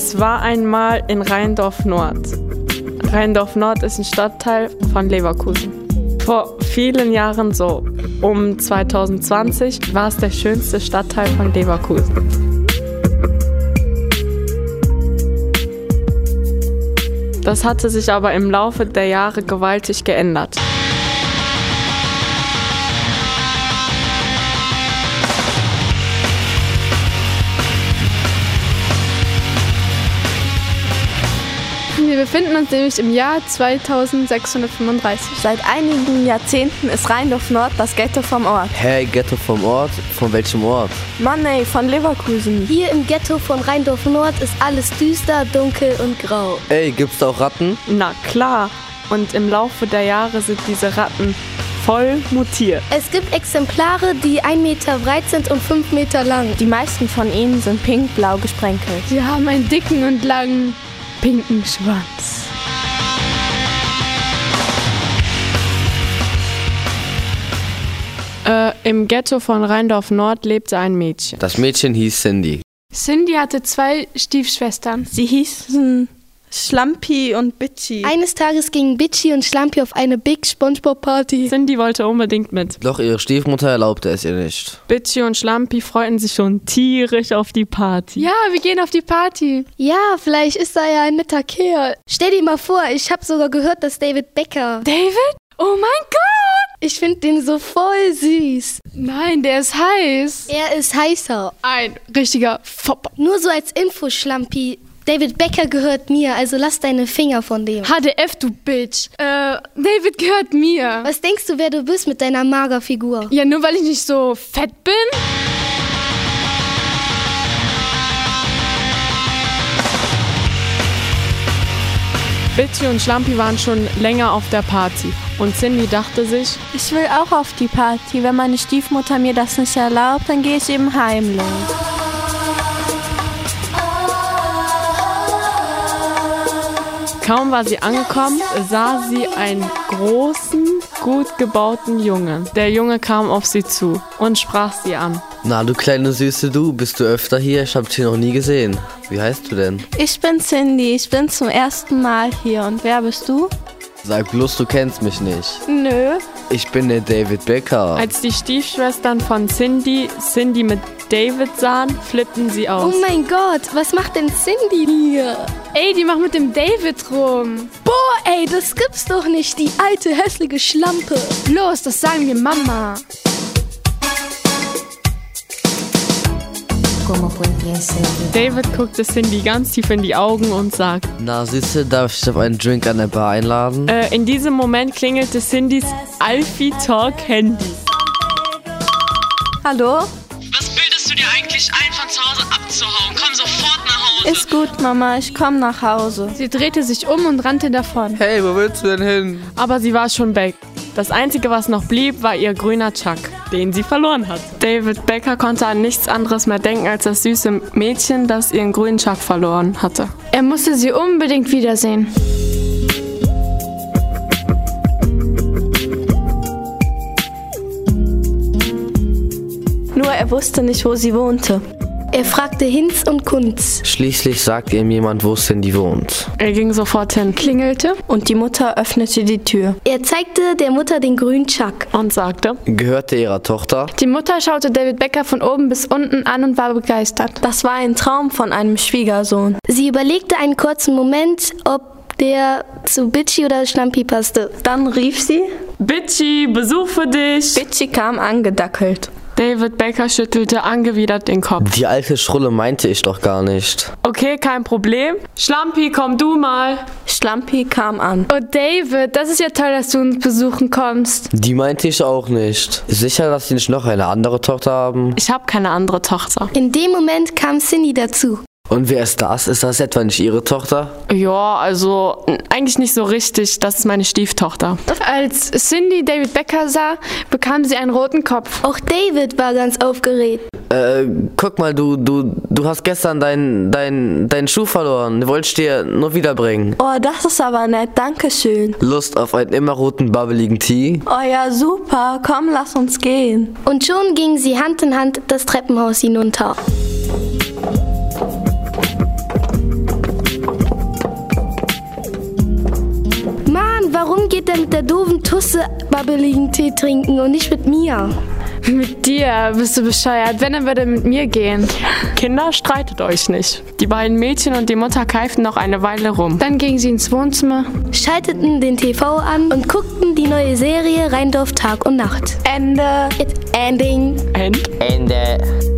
Es war einmal in Rheindorf Nord. Rheindorf Nord ist ein Stadtteil von Leverkusen. Vor vielen Jahren, so um 2020, war es der schönste Stadtteil von Leverkusen. Das hatte sich aber im Laufe der Jahre gewaltig geändert. Wir befinden uns nämlich im Jahr 2635. Seit einigen Jahrzehnten ist Rheindorf Nord das Ghetto vom Ort. Hey, Ghetto vom Ort? Von welchem Ort? Mann ey, von Leverkusen. Hier im Ghetto von Rheindorf Nord ist alles düster, dunkel und grau. Ey, gibt's da auch Ratten? Na klar. Und im Laufe der Jahre sind diese Ratten voll mutiert. Es gibt Exemplare, die 1 Meter breit sind und 5 Meter lang. Die meisten von ihnen sind pink-blau gesprenkelt. Sie haben einen dicken und langen pinken Schwanz. Äh, Im Ghetto von Rheindorf Nord lebte ein Mädchen. Das Mädchen hieß Cindy. Cindy hatte zwei Stiefschwestern. Sie hießen Schlampi und Bitchy. Eines Tages gingen Bitchy und Schlampi auf eine Big SpongeBob Party. Cindy wollte unbedingt mit. Doch ihre Stiefmutter erlaubte es ihr nicht. Bitchy und Schlampi freuten sich schon tierisch auf die Party. Ja, wir gehen auf die Party. Ja, vielleicht ist er ja ein netter Kerl. Stell dir mal vor, ich habe sogar gehört, dass David Becker. David? Oh mein Gott! Ich finde den so voll süß. Nein, der ist heiß. Er ist heißer. Ein richtiger Fopp. Nur so als Info, Schlampi. David Becker gehört mir, also lass deine Finger von dem. HDF, du Bitch. Äh, David gehört mir. Was denkst du, wer du bist mit deiner Magerfigur? Ja, nur weil ich nicht so fett bin? Bitchy und Schlampi waren schon länger auf der Party. Und Cindy dachte sich, Ich will auch auf die Party. Wenn meine Stiefmutter mir das nicht erlaubt, dann gehe ich eben heimlich. Kaum war sie angekommen, sah sie einen großen, gut gebauten Jungen. Der Junge kam auf sie zu und sprach sie an. Na, du kleine Süße, du, bist du öfter hier? Ich hab dich noch nie gesehen. Wie heißt du denn? Ich bin Cindy. Ich bin zum ersten Mal hier. Und wer bist du? Sag bloß, du kennst mich nicht. Nö. Ich bin der David Becker. Als die Stiefschwestern von Cindy Cindy mit David sahen, flippten sie aus. Oh mein Gott, was macht denn Cindy hier? Ey, die macht mit dem David rum. Boah, ey, das gibt's doch nicht, die alte hässliche Schlampe. Los, das sagen wir Mama. David guckte Cindy ganz tief in die Augen und sagte, Na, Süße, darf ich dich auf einen Drink an der Bar einladen? äh, in diesem Moment klingelte Cindys Alfie Talk Handy. Hallo? Abzuhauen? Komm sofort nach Hause. Ist gut, Mama. Ich komme nach Hause. Sie drehte sich um und rannte davon. Hey, wo willst du denn hin? Aber sie war schon weg. Das Einzige, was noch blieb, war ihr grüner Chuck, den sie verloren hatte. David Becker konnte an nichts anderes mehr denken als das süße Mädchen, das ihren grünen Chuck verloren hatte. Er musste sie unbedingt wiedersehen. Nur er wusste nicht, wo sie wohnte. Er fragte Hinz und Kunz. Schließlich sagte ihm jemand, wo Cindy wohnt. Er ging sofort hin Klingelte. Und die Mutter öffnete die Tür. Er zeigte der Mutter den grünen Chuck. und sagte, Gehörte ihrer Tochter? Die Mutter schaute David Becker von oben bis unten an und war begeistert. Das war ein Traum von einem Schwiegersohn. Sie überlegte einen kurzen Moment, ob der zu Bitchy oder Schlampi passte. Dann rief sie. Bitchy, Besuch für dich. Bitchy kam angedackelt. David Becker schüttelte angewidert den Kopf. Die alte Schrulle meinte ich doch gar nicht. Okay, kein Problem. Schlampi, komm du mal. Schlampi kam an. Oh David, das ist ja toll, dass du uns besuchen kommst. Die meinte ich auch nicht. Sicher, dass sie nicht noch eine andere Tochter haben? Ich habe keine andere Tochter. In dem Moment kam Cindy dazu. Und wer ist das? Ist das etwa nicht ihre Tochter? Ja, also eigentlich nicht so richtig. Das ist meine Stieftochter. Als Cindy David Becker sah, bekam sie einen roten Kopf. Auch David war ganz aufgeregt. Äh, guck mal, du, du, du hast gestern deinen dein, deinen Schuh verloren. Den wollte ich dir nur wiederbringen. Oh, das ist aber nett. Dankeschön. Lust auf einen immer roten, babbeligen Tee? Oh ja, super. Komm, lass uns gehen. Und schon gingen sie Hand in Hand das Treppenhaus hinunter. Geht er mit der doofen Tusse babbeligen Tee trinken und nicht mit mir? Mit dir bist du bescheuert. Wenn, dann würde er mit mir gehen. Kinder, streitet euch nicht. Die beiden Mädchen und die Mutter keiften noch eine Weile rum. Dann gingen sie ins Wohnzimmer. Schalteten den TV an und guckten die neue Serie Rheindorf Tag und Nacht. Ende. It's ending. End. Ende.